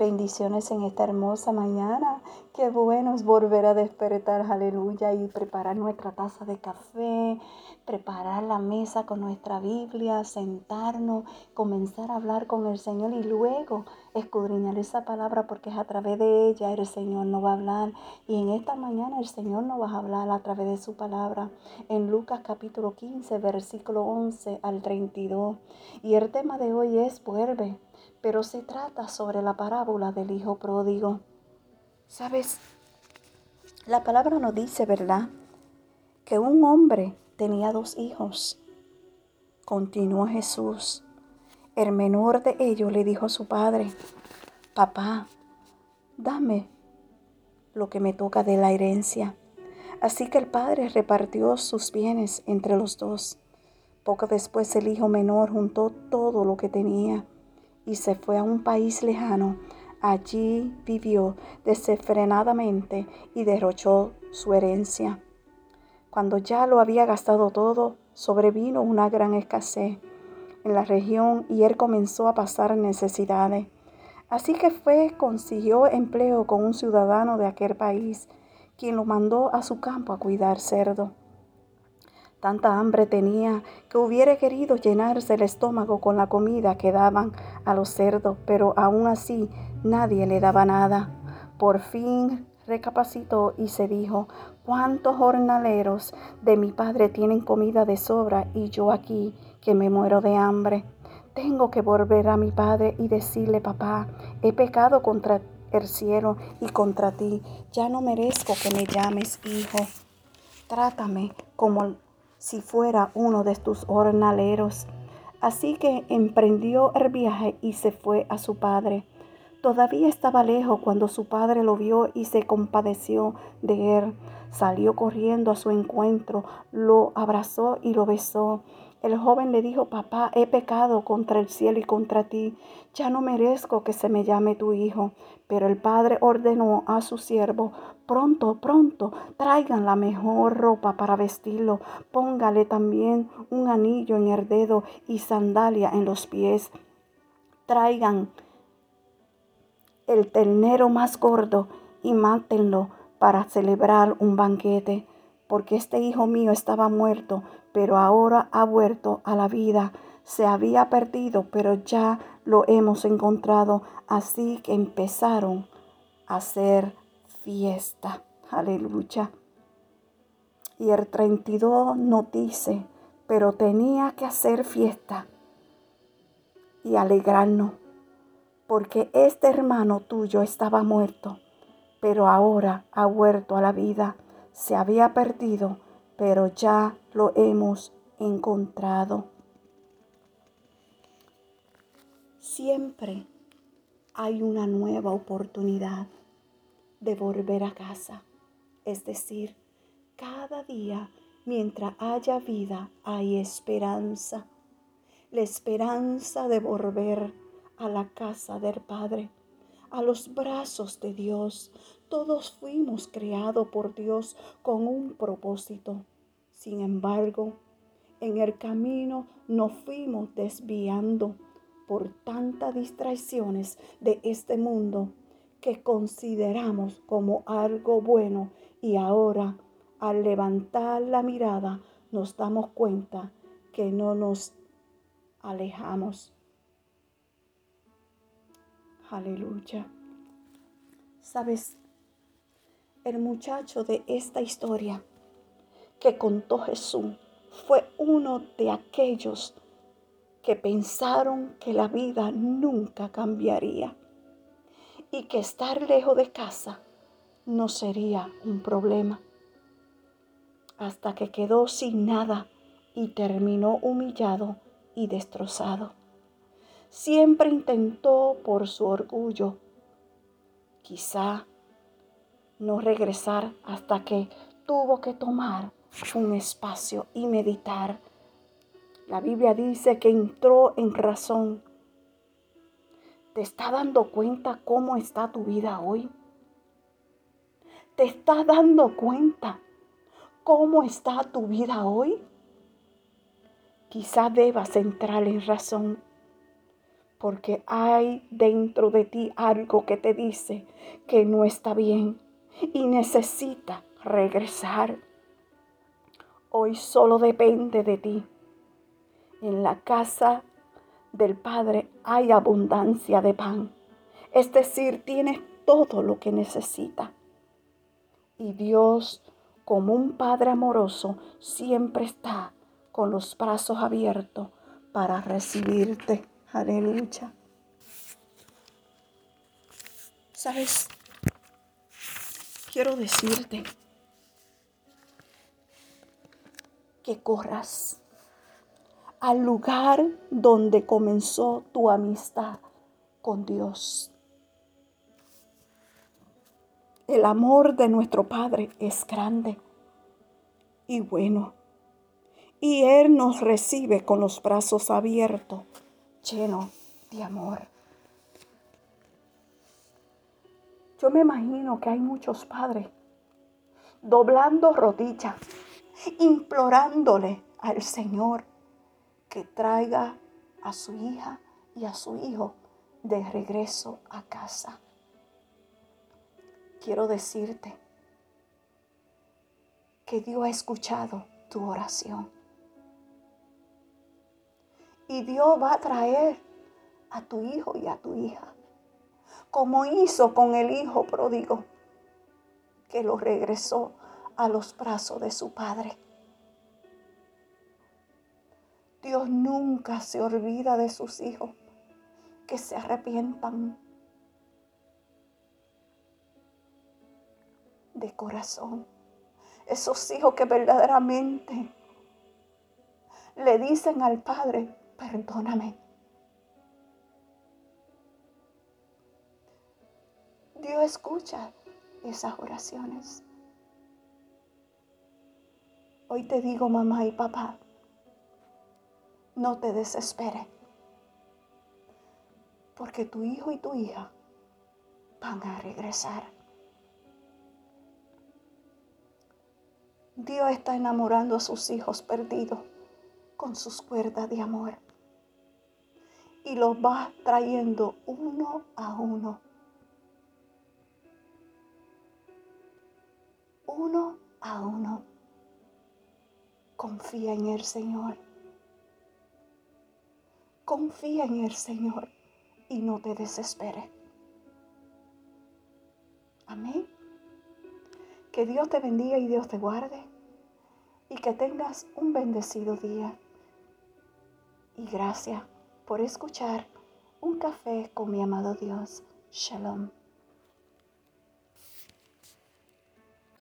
Bendiciones en esta hermosa mañana. Qué bueno es volver a despertar, aleluya, y preparar nuestra taza de café, preparar la mesa con nuestra Biblia, sentarnos, comenzar a hablar con el Señor y luego escudriñar esa palabra porque es a través de ella el Señor nos va a hablar. Y en esta mañana el Señor nos va a hablar a través de su palabra. En Lucas capítulo 15, versículo 11 al 32. Y el tema de hoy es vuelve pero se trata sobre la parábola del hijo pródigo. ¿Sabes? La palabra nos dice, ¿verdad? Que un hombre tenía dos hijos. Continuó Jesús. El menor de ellos le dijo a su padre, papá, dame lo que me toca de la herencia. Así que el padre repartió sus bienes entre los dos. Poco después el hijo menor juntó todo lo que tenía y se fue a un país lejano. Allí vivió desenfrenadamente y derrochó su herencia. Cuando ya lo había gastado todo, sobrevino una gran escasez en la región y él comenzó a pasar necesidades. Así que fue, consiguió empleo con un ciudadano de aquel país, quien lo mandó a su campo a cuidar cerdo. Tanta hambre tenía que hubiera querido llenarse el estómago con la comida que daban a los cerdos, pero aún así nadie le daba nada. Por fin recapacitó y se dijo, ¿cuántos jornaleros de mi padre tienen comida de sobra y yo aquí que me muero de hambre? Tengo que volver a mi padre y decirle, papá, he pecado contra el cielo y contra ti. Ya no merezco que me llames hijo. Trátame como si fuera uno de tus jornaleros. Así que emprendió el viaje y se fue a su padre. Todavía estaba lejos cuando su padre lo vio y se compadeció de él. Salió corriendo a su encuentro, lo abrazó y lo besó. El joven le dijo, papá, he pecado contra el cielo y contra ti, ya no merezco que se me llame tu hijo. Pero el padre ordenó a su siervo, pronto, pronto, traigan la mejor ropa para vestirlo, póngale también un anillo en el dedo y sandalia en los pies. Traigan el ternero más gordo y mátenlo para celebrar un banquete, porque este hijo mío estaba muerto pero ahora ha vuelto a la vida. Se había perdido, pero ya lo hemos encontrado. Así que empezaron a hacer fiesta. Aleluya. Y el 32 nos dice, pero tenía que hacer fiesta y alegrarnos, porque este hermano tuyo estaba muerto, pero ahora ha vuelto a la vida. Se había perdido, pero ya lo hemos encontrado. Siempre hay una nueva oportunidad de volver a casa. Es decir, cada día, mientras haya vida, hay esperanza. La esperanza de volver a la casa del Padre, a los brazos de Dios. Todos fuimos creados por Dios con un propósito. Sin embargo, en el camino nos fuimos desviando por tantas distracciones de este mundo que consideramos como algo bueno y ahora al levantar la mirada nos damos cuenta que no nos alejamos. Aleluya. Sabes, el muchacho de esta historia que contó Jesús fue uno de aquellos que pensaron que la vida nunca cambiaría y que estar lejos de casa no sería un problema. Hasta que quedó sin nada y terminó humillado y destrozado. Siempre intentó por su orgullo, quizá no regresar hasta que tuvo que tomar un espacio y meditar. La Biblia dice que entró en razón. ¿Te está dando cuenta cómo está tu vida hoy? ¿Te está dando cuenta cómo está tu vida hoy? Quizá debas entrar en razón. Porque hay dentro de ti algo que te dice que no está bien y necesita regresar. Hoy solo depende de ti. En la casa del Padre hay abundancia de pan. Es decir, tienes todo lo que necesita. Y Dios, como un Padre amoroso, siempre está con los brazos abiertos para recibirte. Aleluya. ¿Sabes? Quiero decirte que corras al lugar donde comenzó tu amistad con Dios. El amor de nuestro Padre es grande y bueno, y Él nos recibe con los brazos abiertos lleno de amor. Yo me imagino que hay muchos padres doblando rodillas, implorándole al Señor que traiga a su hija y a su hijo de regreso a casa. Quiero decirte que Dios ha escuchado tu oración. Y Dios va a traer a tu hijo y a tu hija, como hizo con el hijo pródigo, que lo regresó a los brazos de su padre. Dios nunca se olvida de sus hijos que se arrepientan de corazón. Esos hijos que verdaderamente le dicen al Padre, perdóname. Dios escucha esas oraciones. Hoy te digo, mamá y papá, no te desesperes, porque tu hijo y tu hija van a regresar. Dios está enamorando a sus hijos perdidos con sus cuerdas de amor y los va trayendo uno a uno. Uno a uno. Confía en el Señor. Confía en el Señor y no te desesperes. Amén. Que Dios te bendiga y Dios te guarde y que tengas un bendecido día. Y gracias por escuchar un café con mi amado Dios. Shalom.